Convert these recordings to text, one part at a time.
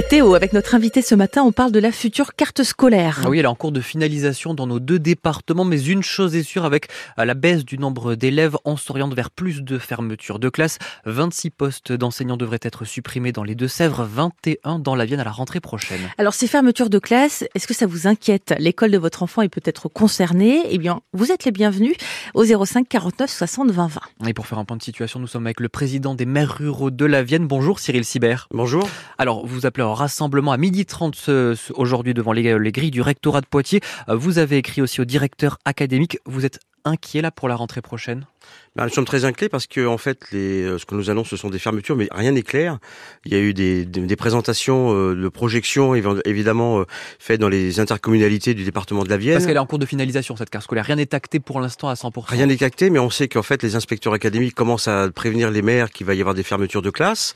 Théo, avec notre invité ce matin, on parle de la future carte scolaire. Ah oui, elle est en cours de finalisation dans nos deux départements, mais une chose est sûre, avec la baisse du nombre d'élèves, on s'oriente vers plus de fermetures de classes. 26 postes d'enseignants devraient être supprimés dans les Deux-Sèvres, 21 dans la Vienne à la rentrée prochaine. Alors ces fermetures de classes, est-ce que ça vous inquiète? L'école de votre enfant est peut-être concernée. Eh bien, vous êtes les bienvenus au 05 49 60 20 20. Et pour faire un point de situation, nous sommes avec le président des maires ruraux de la Vienne. Bonjour Cyril Sibert. Bonjour. Alors, vous appelez un rassemblement à 12h30 aujourd'hui devant les, les grilles du rectorat de Poitiers. Euh, Vous avez écrit aussi au directeur académique. Vous êtes inquiet là pour la rentrée prochaine? Ben, nous sommes très inquiets parce que en fait, les, euh, ce que nous annonce, ce sont des fermetures, mais rien n'est clair. Il y a eu des, des, des présentations euh, de projections, évi- évidemment, euh, faites dans les intercommunalités du département de la Vienne. Parce qu'elle est en cours de finalisation, cette carte scolaire. Rien n'est acté pour l'instant à 100%. Rien n'est acté, mais on sait qu'en fait, les inspecteurs académiques commencent à prévenir les maires qu'il va y avoir des fermetures de classes.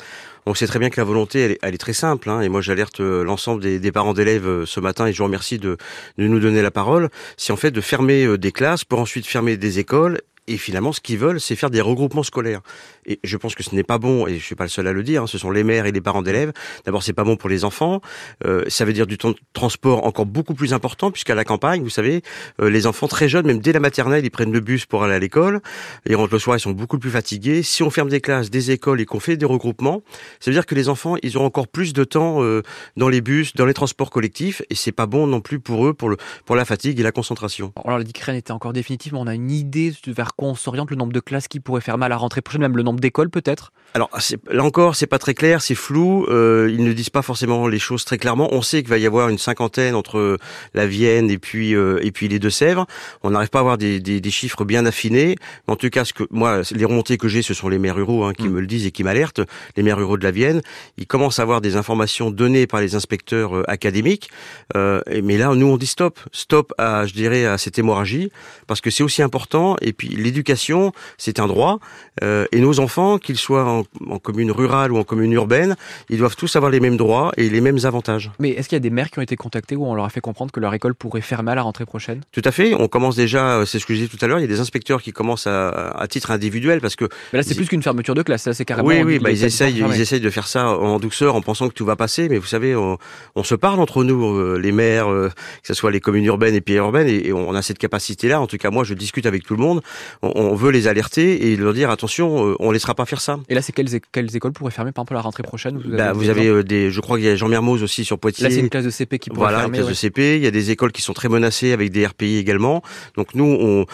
On sait très bien que la volonté, elle est, elle est très simple. Hein, et moi, j'alerte l'ensemble des, des parents d'élèves ce matin, et je vous remercie de, de nous donner la parole. C'est en fait de fermer des classes pour ensuite fermer des écoles. Et finalement, ce qu'ils veulent, c'est faire des regroupements scolaires. Et je pense que ce n'est pas bon, et je suis pas le seul à le dire, hein, ce sont les maires et les parents d'élèves. D'abord, c'est pas bon pour les enfants. Euh, ça veut dire du temps de transport encore beaucoup plus important, puisqu'à la campagne, vous savez, euh, les enfants très jeunes, même dès la maternelle, ils prennent le bus pour aller à l'école. Ils rentrent le soir, ils sont beaucoup plus fatigués. Si on ferme des classes, des écoles et qu'on fait des regroupements, ça veut dire que les enfants, ils auront encore plus de temps euh, dans les bus, dans les transports collectifs, et c'est pas bon non plus pour eux, pour le pour la fatigue et la concentration. Alors, on a dit que rien n'était encore définitif, mais on a une idée vers quoi on s'oriente, le nombre de classes qui pourraient fermer à la rentrée prochaine, même le nombre d'écoles peut-être? Alors là encore, c'est pas très clair, c'est flou. euh, ils ne disent pas forcément les choses très clairement. On sait qu'il va y avoir une cinquantaine entre la Vienne et puis euh, et puis les Deux-Sèvres. On n'arrive pas à avoir des, des, des chiffres bien affinés. En tout cas, ce que moi, les remontées que j'ai, ce sont les maires ruraux hein, qui Mm. me le disent et qui m'alertent. Les maires ruraux de la Vienne, ils commencent à avoir des informations données par les inspecteurs euh, académiques. Euh, mais là, nous, on dit stop, stop à, je dirais, à cette hémorragie, parce que c'est aussi important. Et puis l'éducation, c'est un droit. Euh, et nos enfants, qu'ils soient en, en commune rurale ou en commune urbaine, ils doivent tous avoir les mêmes droits et les mêmes avantages. Mais est-ce qu'il y a des maires qui ont été contactés où on leur a fait comprendre que leur école pourrait fermer à la rentrée prochaine? Tout à fait. On commence déjà, euh, c'est ce que je disais tout à l'heure, il y a des inspecteurs qui commencent à, à titre individuel parce que Mais là, c'est Ils- plus qu'une fermeture de classe, c'est carrément. oui, oui, bah, ils essayent, ils essayent de faire ça en douceur, en pensant que tout va passer. Mais vous savez, on, on se parle entre nous, euh, les maires, que ce soit les communes urbaines et périurbaines, et, et on a cette capacité-là. En tout cas, moi, je discute avec tout le monde. On, on veut les alerter et leur dire attention, euh, on laissera pas faire ça. Et là, c'est quelles, quelles écoles pourraient fermer par exemple à la rentrée prochaine Vous avez, Bah, vous avez euh, des, je crois qu'il y a Jean Mermoz aussi sur Poitiers. Là, c'est une classe de CP qui pourrait Voilà, une fermer. classe ouais. de CP. Il y a des écoles qui sont très menacées avec des RPI également. Donc nous, on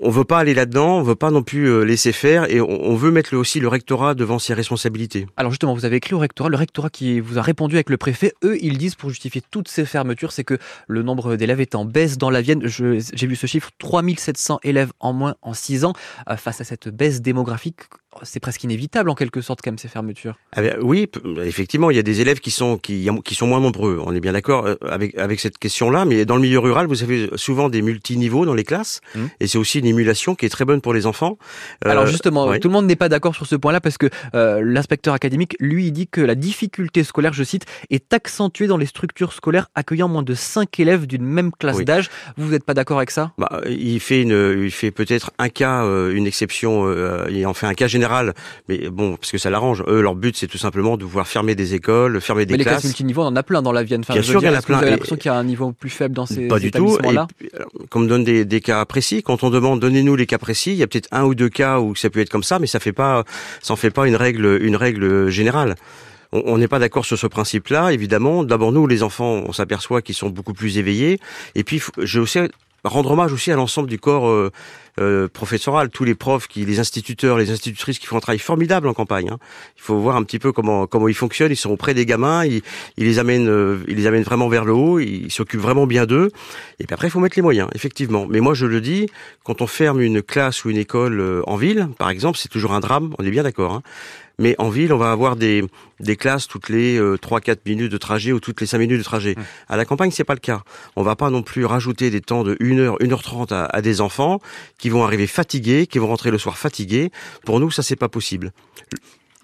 on veut pas aller là-dedans, on veut pas non plus euh, laisser faire, et on, veut mettre aussi le rectorat devant ses responsabilités. Alors justement, vous avez écrit au rectorat, le rectorat qui vous a répondu avec le préfet, eux, ils disent pour justifier toutes ces fermetures, c'est que le nombre d'élèves est en baisse dans la Vienne. J'ai vu ce chiffre, 3700 élèves en moins en 6 ans. Euh, face à cette baisse démographique, c'est presque inévitable en quelque sorte quand même ces fermetures. Ah ben, oui, effectivement, il y a des élèves qui sont qui, qui sont moins nombreux. On est bien d'accord euh, avec avec cette question-là, mais dans le milieu rural, vous avez souvent des multiniveaux dans les classes, Mhm. et c'est aussi une émulation qui est très bonne pour les enfants. Euh, Alors justement, oui. tout le monde n'est pas d'accord sur ce point-là parce que euh, l'inspecteur académique, lui, il dit que la difficulté scolaire, je cite, est accentuée dans les structures scolaires accueillant moins de 5 élèves d'une même classe Oui. d'âge. Vous n'êtes pas d'accord avec ça? Bah, il fait une, il fait peut-être un cas, euh, une exception, euh, il en fait un cas général, mais bon, parce que ça l'arrange. Eux, leur but, c'est tout simplement de pouvoir fermer des écoles, fermer des Mais les classes. classes multiniveaux, on en a plein dans la Vienne. Enfin, Bien je sûr qu'il y en a que Vous plein. avez l'impression qu'il y a un niveau plus faible dans ces Pas du tout. Et alors, comme on donne des, des cas précis, quand on demande donnez-nous les cas précis, il y a peut-être un ou deux cas où ça peut être comme ça, mais ça fait pas, ça fait pas une règle, une règle générale. On n'est pas d'accord sur ce principe-là, évidemment. D'abord, nous, les enfants, on s'aperçoit qu'ils sont beaucoup plus éveillés. Et puis, je aussi rendre hommage aussi à l'ensemble du corps euh, euh, professoral, tous les profs, qui, les instituteurs, les institutrices qui font un travail formidable en campagne. hein. Il faut voir un petit peu comment comment ils fonctionnent. Ils sont auprès des gamins, ils, ils les amènent, euh, ils les amènent vraiment vers le haut. Ils s'occupent vraiment bien d'eux. Et puis après, il faut mettre les moyens, effectivement. Mais moi, je le dis, quand on ferme une classe ou une école euh, en ville, par exemple, c'est toujours un drame. On est bien d'accord. Hein. Mais en ville, on va avoir des, des classes toutes les euh, 3-4 minutes de trajet ou toutes les 5 minutes de trajet. Mmh. À la campagne, c'est pas le cas. On va pas non plus rajouter des temps de 1 heure, 1 heure 30 à, à des enfants qui vont arriver fatigués, qui vont rentrer le soir fatigués. Pour nous, ça, c'est pas possible.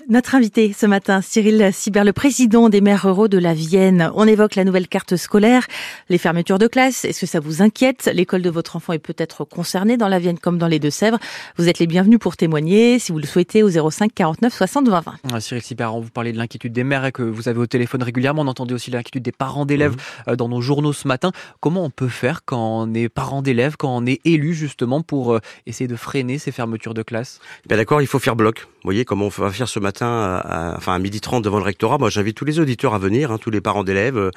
Notre invité ce matin, Cyril Sibert, le président des maires ruraux de la Vienne. On évoque la nouvelle carte scolaire, les fermetures de classe. Est-ce que ça vous inquiète? L'école de votre enfant est peut-être concernée dans la Vienne comme dans les Deux-Sèvres. Vous êtes les bienvenus pour témoigner, si vous le souhaitez, au 05 49 60 20 20. Cyril Sibert, vous parlez de l'inquiétude des maires et que vous avez au téléphone régulièrement. On entendait aussi l'inquiétude des parents d'élèves mmh. dans nos journaux ce matin. Comment on peut faire quand on est parent d'élèves, quand on est élu justement pour euh, essayer de freiner ces fermetures de classe Bien d'accord, il faut faire bloc. Vous voyez comment on va faire ce matin à, enfin à midi 30 devant le rectorat. Moi, j'invite tous les auditeurs à venir, hein, tous les parents d'élèves. Euh,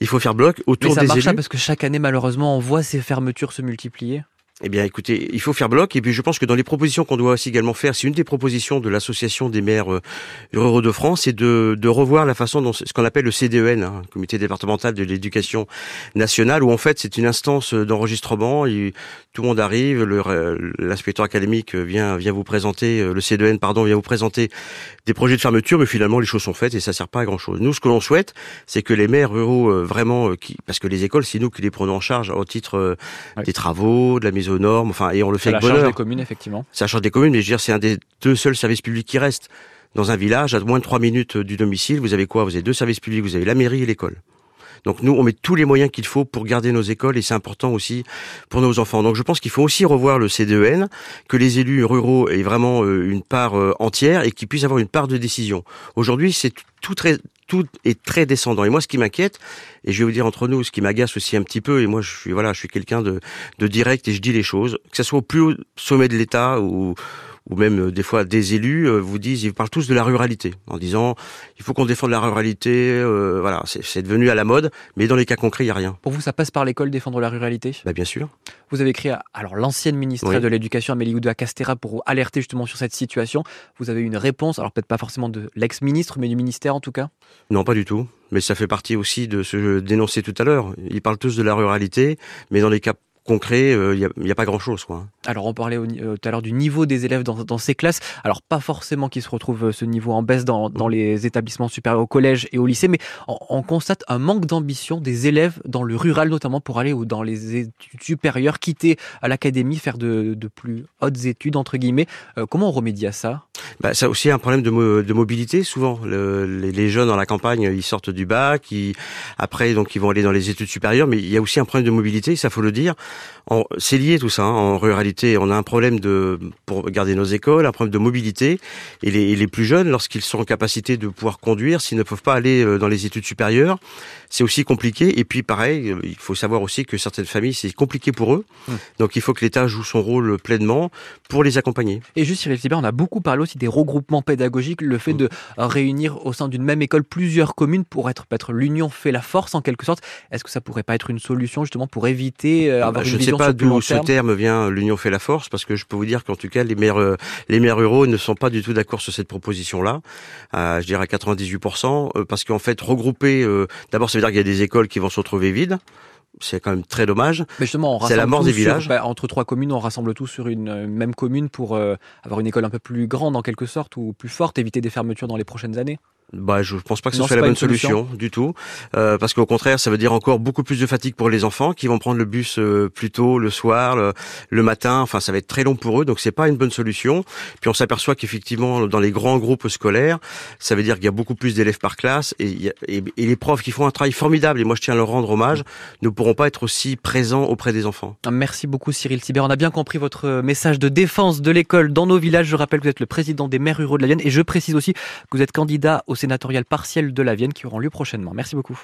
il faut faire bloc autour Mais ça des marche élus. parce que chaque année, malheureusement, on voit ces fermetures se multiplier. Eh bien, écoutez, il faut faire bloc. Et puis, je pense que dans les propositions qu'on doit aussi également faire, c'est une des propositions de l'association des maires euh, ruraux de France, c'est de, de, revoir la façon dont ce qu'on appelle le CDEN, hein, Comité départemental de l'éducation nationale, où en fait c'est une instance d'enregistrement. Tout le monde arrive, l'inspecteur académique vient vient vous présenter, euh, le CDEN pardon vient vous présenter des projets de fermeture, mais finalement les choses sont faites et ça sert pas à grand chose. Nous, ce que l'on souhaite, c'est que les maires ruraux euh, vraiment, qui, parce que les écoles, c'est nous qui les prenons en charge au titre des travaux, de la mise aux normes, enfin, et on le fait avec la bonheur. charge des communes, effectivement. C'est la charge des communes, mais je veux dire, c'est un des deux seuls services publics qui restent. Dans un village, à moins de trois minutes du domicile, vous avez quoi? Vous avez deux services publics, vous avez la mairie et l'école. Donc nous, on met tous les moyens qu'il faut pour garder nos écoles et c'est important aussi pour nos enfants. Donc je pense qu'il faut aussi revoir le CDEN, que les élus ruraux aient vraiment une part entière et qu'ils puissent avoir une part de décision. Aujourd'hui, c'est tout très tout est très descendant. Et moi, ce qui m'inquiète, et je vais vous dire entre nous, ce qui m'agace aussi un petit peu, et moi, je suis voilà, je suis quelqu'un de, de direct et je dis les choses, que ce soit au plus haut sommet de l'État ou ou même des fois des élus vous disent, ils parlent tous de la ruralité, en disant il faut qu'on défende la ruralité, euh, voilà, c'est devenu à la mode, mais dans les cas concrets, il n'y a rien. Pour vous, ça passe par l'école défendre la ruralité? Bah, Bien sûr. Vous avez créé alors l'ancienne ministre oui. de l'Éducation, Amélie Oudéa Castera, pour alerter justement sur cette situation. Vous avez eu une réponse, alors peut-être pas forcément de l'ex-ministre, mais du ministère en tout cas? Non, pas du tout. Mais ça fait partie aussi de ce que je dénonçais tout à l'heure. Ils parlent tous de la ruralité, mais dans les cas concret, il euh, n'y a, pas grand-chose. Quoi. Alors on parlait au, euh, tout à l'heure du niveau des élèves dans, dans, ces classes. Alors pas forcément qu'ils se retrouvent euh, ce niveau en baisse dans, dans les établissements supérieurs au collège et au lycée, mais on, on constate un manque d'ambition des élèves dans le rural notamment pour aller ou dans les études supérieures, quitter à l'académie, faire de, de, plus hautes études entre guillemets. Euh, comment on remédie à ça? Bah, ça aussi un problème de, mo de mobilité souvent. Le, les, les, jeunes dans la campagne, ils sortent du bac, ils, après donc ils vont aller dans les études supérieures, mais il y a aussi un problème de mobilité, ça faut le dire. C'est lié tout ça. Hein. En ruralité, on a un problème de pour garder nos écoles, un problème de mobilité. Et les, et les plus jeunes, lorsqu'ils sont en capacité de pouvoir conduire, s'ils ne peuvent pas aller euh, dans les études supérieures, c'est aussi compliqué. Et puis pareil, il faut savoir aussi que certaines familles, c'est compliqué pour eux. Mmh. Donc il faut que l'État joue son rôle pleinement pour les accompagner. Et juste, Cyril Sibert, on a beaucoup parlé aussi des regroupements pédagogiques, le fait mmh. de réunir au sein d'une même école plusieurs communes pour être peut-être l'union fait la force en quelque sorte. Est-ce que ça pourrait pas être une solution justement pour éviter euh, avoir bah, Je ne sais pas d'où ce terme? terme vient l'union fait la force parce que je peux vous dire qu'en tout cas les maires euh, les maires ruraux ne sont pas du tout d'accord sur cette proposition là. Euh, je dirais à 98% euh, parce qu'en fait regrouper euh, d'abord ça veut dire qu'il y a des écoles qui vont se retrouver vides c'est quand même très dommage. Mais justement, c'est la mort des villages. Sur, bah, entre trois communes, on rassemble tout sur une euh, même commune pour euh, avoir une école un peu plus grande en quelque sorte ou plus forte, éviter des fermetures dans les prochaines années. Bah, je pense pas que ce Non, soit la bonne solution. solution, du tout, euh, parce qu'au contraire, ça veut dire encore beaucoup plus de fatigue pour les enfants qui vont prendre le bus euh, plus tôt le soir, le, le matin. Enfin, ça va être très long pour eux, donc c'est pas une bonne solution. Puis on s'aperçoit qu'effectivement, dans les grands groupes scolaires, ça veut dire qu'il y a beaucoup plus d'élèves par classe et, il y a- et- et les profs qui font un travail formidable. Et moi, je tiens à leur rendre hommage. Ne pourront pas être aussi présents auprès des enfants. Merci beaucoup Cyril Sibert. On a bien compris votre message de défense de l'école dans nos villages. Je rappelle que vous êtes le président des maires ruraux de la Vienne et je précise aussi que vous êtes candidat au sénatorial partiel de la Vienne qui auront lieu prochainement. Merci beaucoup.